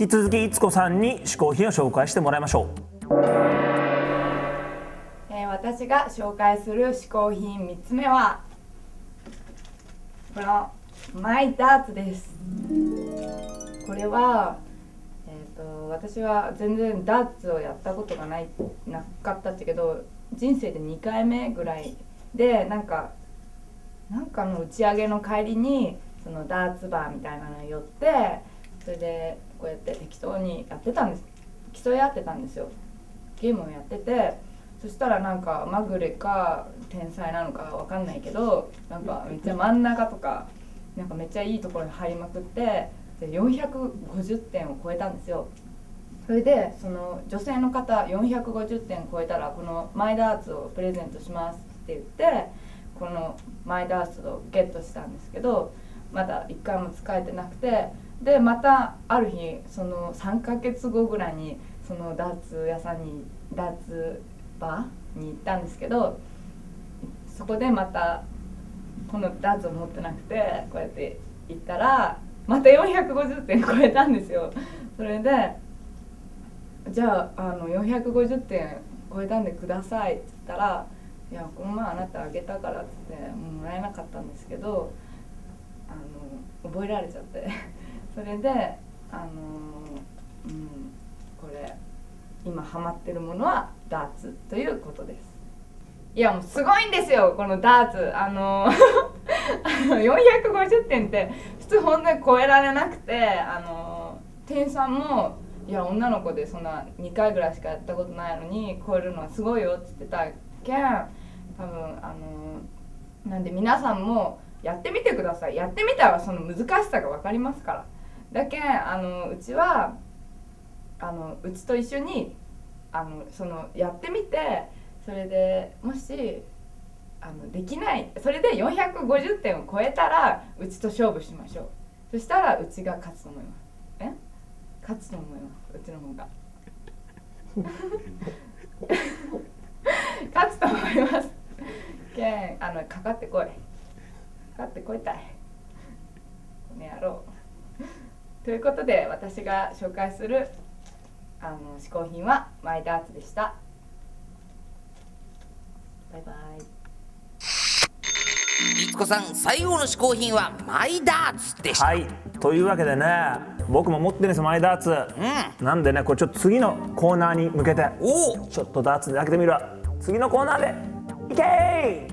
引き続きいつこさんに嗜好品を紹介してもらいましょう。えー私が紹介する嗜好品3つ目はこのマイダーツです。これは、えー、と私は全然ダーツをやったことがないなかったっちゃけど人生で2回目ぐらいでなんかなんかの打ち上げの帰りにそのダーツバーみたいなのに寄ってそれでこうやって適当にやってたんです。競い合ってたんですよ。ゲームをやっててそしたらなんかまぐれか天才なのかわかんないけどなんかめっちゃ真ん中とかなんかめっちゃいいところに入りまくってで450点を超えたんですよ。それで？その女性の方450点超えたらこのマイダーツをプレゼントしますって言ってこのマイダーツをゲットしたんですけどまだ1回も使えてなくてでまたある日その3ヶ月後ぐらいにそのダーツ屋さんにダーツバーに行ったんですけどそこでまたこのダーツを持ってなくてこうやって行ったらまた450点超えたんですよ。それでじゃああの450点超えたんでくださいって言ったら「いやこの前あなたあげたから」っつってもらえなかったんですけどあの覚えられちゃって。それであのうんこれ今ハマってるものはダーツということです。いやもうすごいんですよこのダーツ。あの あの450点って普通本当に超えられなくてあの店員さんもいや女の子でそんな2回ぐらいしかやったことないのに超えるのはすごいよって言ってたけん多分あのなんで皆さんもやってみてください。やってみたらその難しさが分かりますから。だけんあのうちはあのうちと一緒にあのそのやってみてそれでもしあのできないそれで450点を超えたらうちと勝負しましょう。そしたらうちが勝つと思います。え？勝つと思います。うちの方が。勝つと思います。けんあのかかってこいかかってこいたい。この野郎。ということで私が紹介するあの嗜好品はマイダーツでした。バイバイ。いつこさん最後の嗜好品はマイダーツでした、はい。というわけでね僕も持ってるんですマイダーツ、なんでねこれちょっと次のコーナーに向けておお。ちょっとダーツで開けてみるわ。次のコーナーでいけー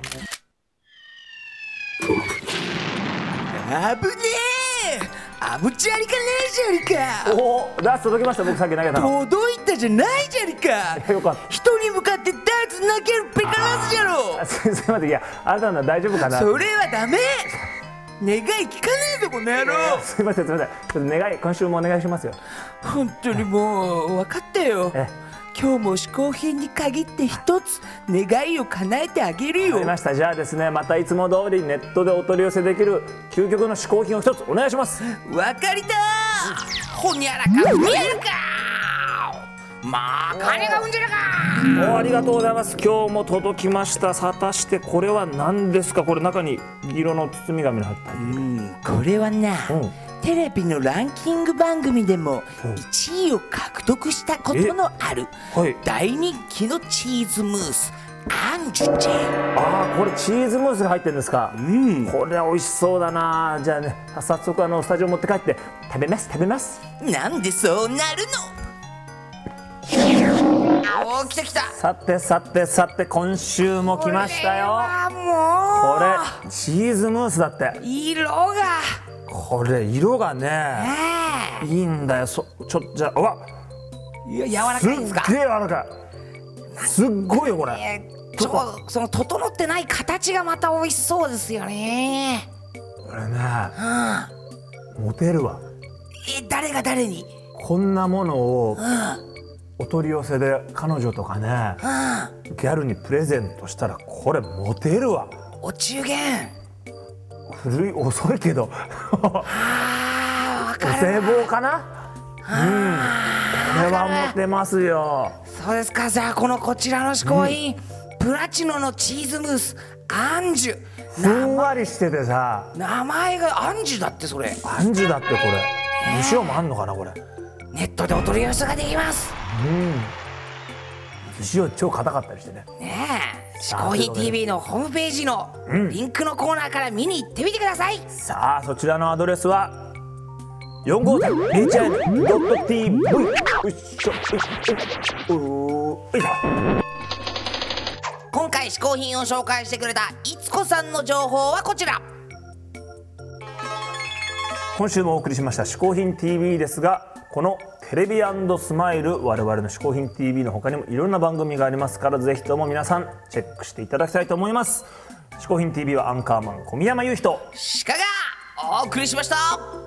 あぶねえ。あぶちありかねえじゃりか。おおダーツ届きました僕さっき投げたの。届いたじゃないじゃりか。よかった。人に向かってダーツ投げるペカラスじゃろ。あす すいませんいやあなたのは大丈夫かな。それはダメ。願い聞かねえぞこの野郎。すいませんすいません。ちょっと願い今週もお願いしますよ。本当にもう分かったよ。え今日も嗜好品に限って一つ願いを叶えてあげるよ。わかりました。じゃあですねまたいつも通りネットでお取り寄せできる究極の嗜好品を一つお願いします。分かりたほにゃらかふにゃらかまあ金がうんじゃらかおありがとうございます。今日も届きました。果たしてこれは何ですか？これ中に色の包み紙が入ったうんこれはな、うんテレビのランキング番組でもうん。1位を獲得したことのあるはい。大人気のチーズムースアンジュチェ。ああこれチーズムースが入ってるんですか？うん。これは美味しそうだな。じゃあね早速あのスタジオ持って帰って食べます食べます。なんでそうなるの？おー来た来た。さてさてさて今週も来ましたよ。これチーズムースだって。う色がこれ色がねあいいんだよ。そちょっとじゃあうわーいや柔らすっげえか？いんですか柔らかい。すっごいよこれ。えーちょその整ってない形がまた美味しそうですよね。これねうん。モテるわ。え誰が誰に？こんなものをうん。お取り寄せで彼女とかねうん。ギャルにプレゼントしたらこれモテるわ。お中元古い遅いけど。お歳暮かな？うん。これはモテますよ。そうですか。じゃあこのこちらの嗜好品、プラチノのチーズムースアンジュ。ふんわりしててさ。名前がアンジュだってそれ。アンジュだってこれ。無塩もあんのかなこれ。ネットでお取り寄せができます。塩超硬かったりしてね。ねえ嗜好品 TV のホームページのリンクのコーナーから見に行ってみてください。さあそちらのアドレスは4号店 HN.tv よいしょよいしょ。今回嗜好品を紹介してくれたいつこさんの情報はこちら。今週もお送りしました「嗜好品 TV」ですがこのテレビスマイル我々の嗜好品 TV の他にもいろんな番組がありますからぜひとも皆さんチェックしていただきたいと思います。嗜好品 TV はアンカーマン小宮山雄人鹿がお送りしました。